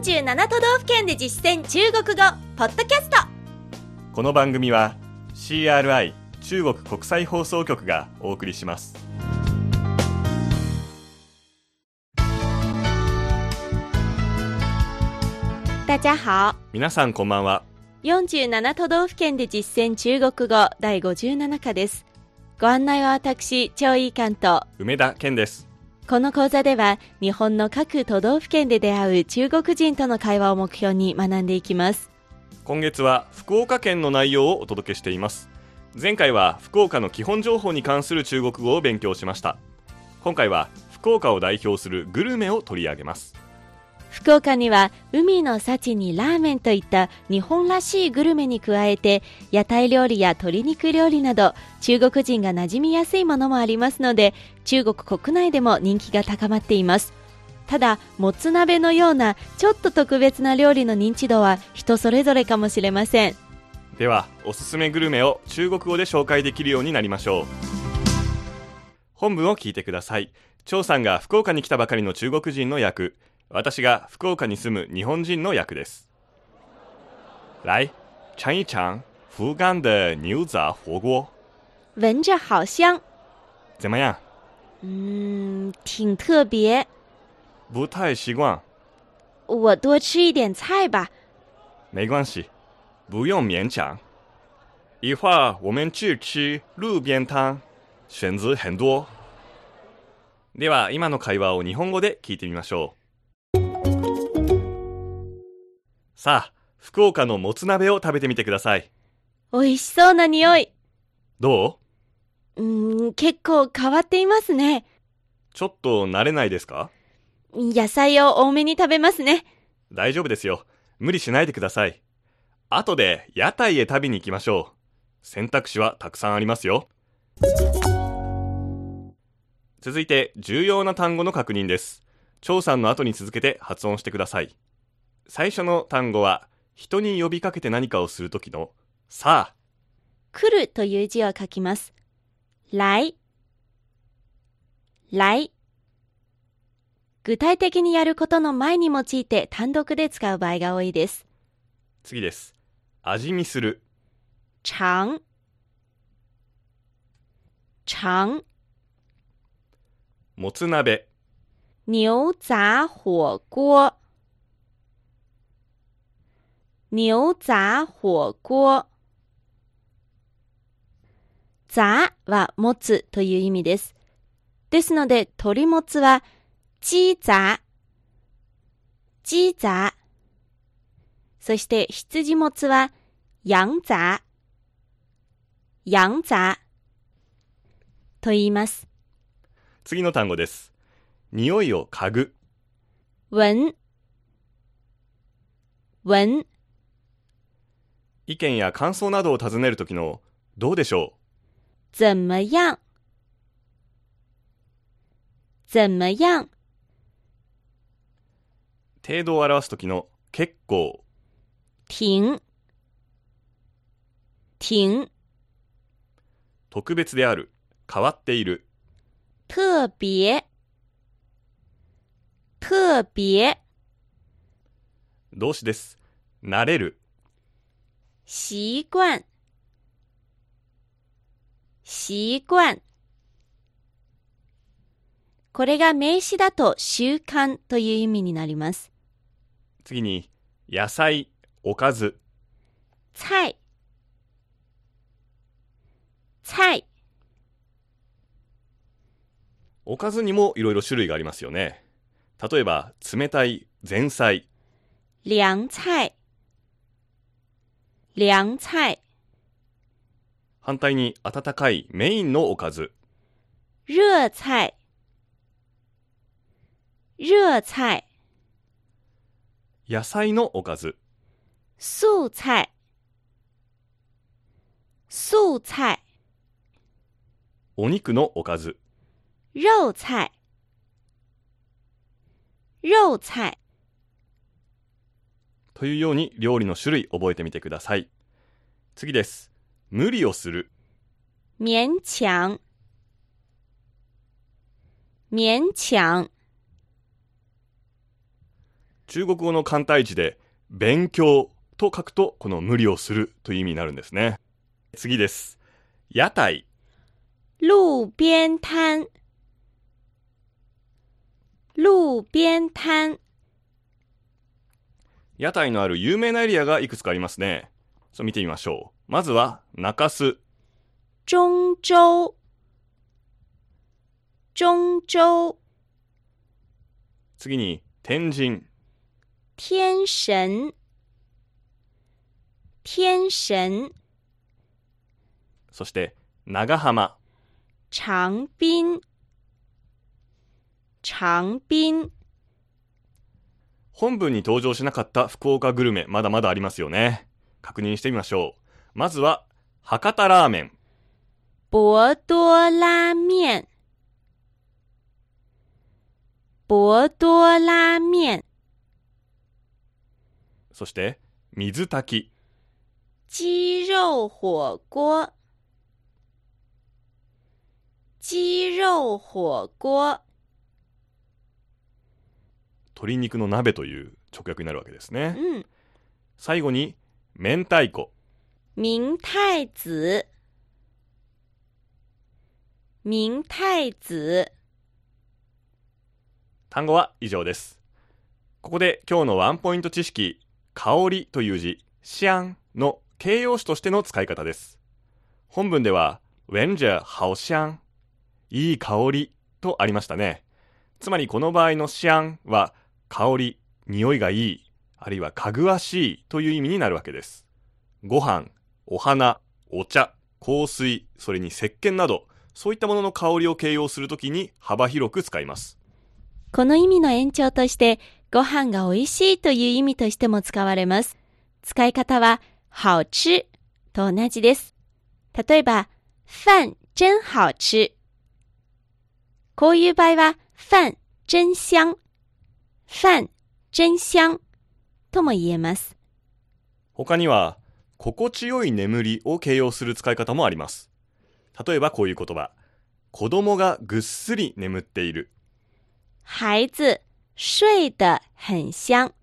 47都道府県で実践中国語ポッドキャスト。この番組は CRI 中国国際放送局がお送りします。大家好。皆さんこんばんは。47都道府県で実践中国語第57課です。ご案内は私張井関と。梅田健ですこの講座では日本の各都道府県で出会う中国人との会話を目標に学んでいきます。今月は福岡県の内容をお届けしています。前回は福岡の基本情報に関する中国語を勉強しました。今回は福岡を代表するグルメを取り上げます。福岡には海の幸にラーメンといった日本らしいグルメに加えて屋台料理や鶏肉料理など中国人が馴染みやすいものもありますので中国国内でも人気が高まっています。ただもつ鍋のようなちょっと特別な料理の認知度は人それぞれかもしれません。ではおすすめグルメを中国語で紹介できるようになりましょう。本文を聞いてください。張さんが福岡に来たばかりの中国人の役。私が福岡に住む日本人の役です。来尝一尝福冈的牛杂火锅。闻着好香。怎么样？嗯挺特别。不太习惯。我多吃一点菜吧。没关系不用勉强。一会儿我们去吃路边摊選择很多。では今の会話を日本語で聞いてみましょうさあ福岡のもつ鍋を食べてみてください。美味しそうな匂い。どう？うーん結構変わっていますね。ちょっと慣れないですか？野菜を多めに食べますね。大丈夫ですよ。無理しないでください。後で屋台へ食べに行きましょう。選択肢はたくさんありますよ。続いて重要な単語の確認です。張さんの後に続けて発音してください最初の単語は人に呼びかけて何かをするときのさあ。来るという字を書きます。来。来。具体的にやることの前に用いて単独で使う場合が多いです。次です。味見する。尝尝もつ鍋。牛杂火锅牛杂火锅。杂は持つという意味です。ですので、鶏もつは、鸡杂、鸡杂。そして、羊もつは、羊杂、羊杂。と言います。次の単語です。匂いを嗅ぐ。闻、闻、意見や感想などを尋ねるときのどうでしょ怎么样？怎么样？う程度を表すときの結構。停，停，特別である。変わっている。特别，特别，動詞です。慣れる习惯，習慣。これが名詞だと習慣という意味になります。次に野菜おかず菜、菜。おかずにもいろいろ種類がありますよね例えば冷たい前菜凉菜，凉菜，反対に温かいメインのおかず。热菜，热菜，野菜のおかず。素菜，素菜，お肉のおかず。肉菜，肉菜。というように料理の種類覚えてみてください。次です。無理をする。勉強。勉強。中国語の簡体字で勉強と書くとこの無理をするという意味になるんですね。次です。屋台。路边摊，路边摊，屋台のある有名なエリアがいくつかありますね。そう見てみましょう。まずは中洲。中州，中州，次に天神。天神，天神，そして長浜。长滨，长滨，本文に登場しなかった福岡グルメまだまだありますよね。確認してみましょう。まずは博多ラーメン。博多拉面，博多拉面，そして水炊き。鸡肉火锅，鸡肉火锅，鶏肉の鍋という直訳になるわけですね。嗯，最後に明太子。明太子，明太子，単語は以上です。ここで今日のワンポイント知識香りという字。シアンの形容詞としての使い方です。本文では闻着好香いい香りとありましたね。つまりこの場合のシアンは香り匂いがいいあるいはかぐわしいという意味になるわけですご飯お花お茶香水それに石鹸などそういったものの香りを形容するときに幅広く使いますこの意味の延長として、ご飯が美味しいという意味としても使われます。使い方は、好吃と同じです。例えば、飯真好吃。こういう場合は、飯真香。飯真香とも言えます。他には心地よい眠りを形容する使い方もあります例えばこういう言葉子供がぐっすり眠っている孩子睡得很香。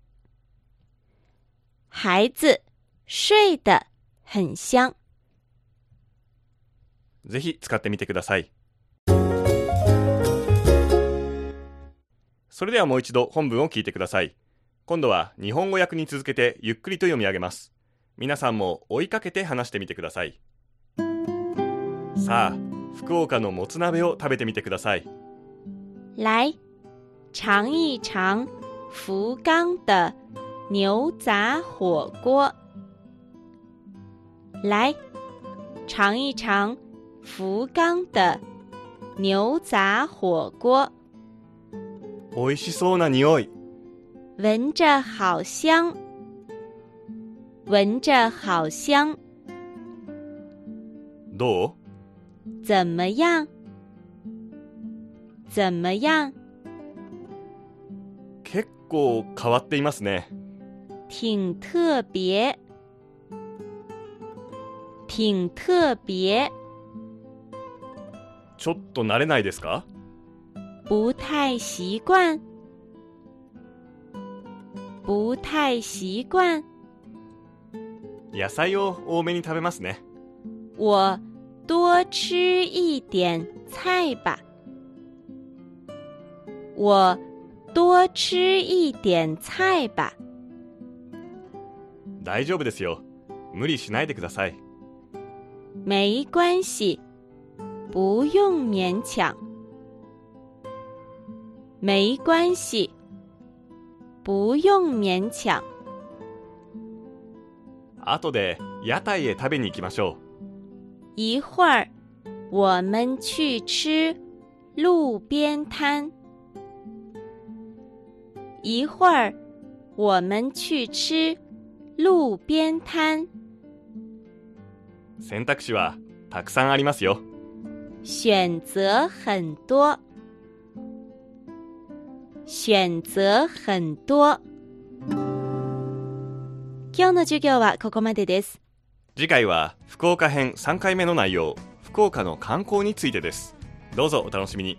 孩子睡得很香。ぜひ使ってみてくださいそれではもう一度本文を聞いてください。今度は日本語訳に続けてゆっくりと読み上げます。皆さんも追いかけて話してみてください。さあ福岡のもつ鍋を食べてみてください。来，尝一尝福冈的牛杂火锅。来，尝一尝福冈的牛杂火锅，美味しそうな匂い。闻着好香，闻着好香，どう？怎么样？怎么样？結構変わっていますね。挺特别，挺特别，ちょっと慣れないですか？不太习惯，不太习惯。野菜を多めに食べますね我多吃一点菜吧。我多吃一点菜吧。大丈夫ですよ無理しないでください没关系，不用勉强。没关系，不用勉强。後で屋台へ食べに行きましょ一会儿，我们去吃路边摊。一会儿，我们去吃路边摊。う選択肢はたくさんありますよ选择很多，选择很多。今日の授業はここまでです。次回は福岡編3回目の内容福岡の観光についてですどうぞお楽しみに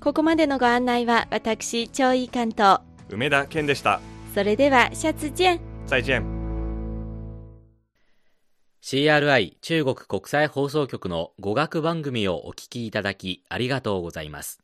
ここまでのご案内は私、超いい関東。梅田健でしたそれではシャツジェン再见 CRI 中国国際放送局の語学番組をお聞きいただきありがとうございます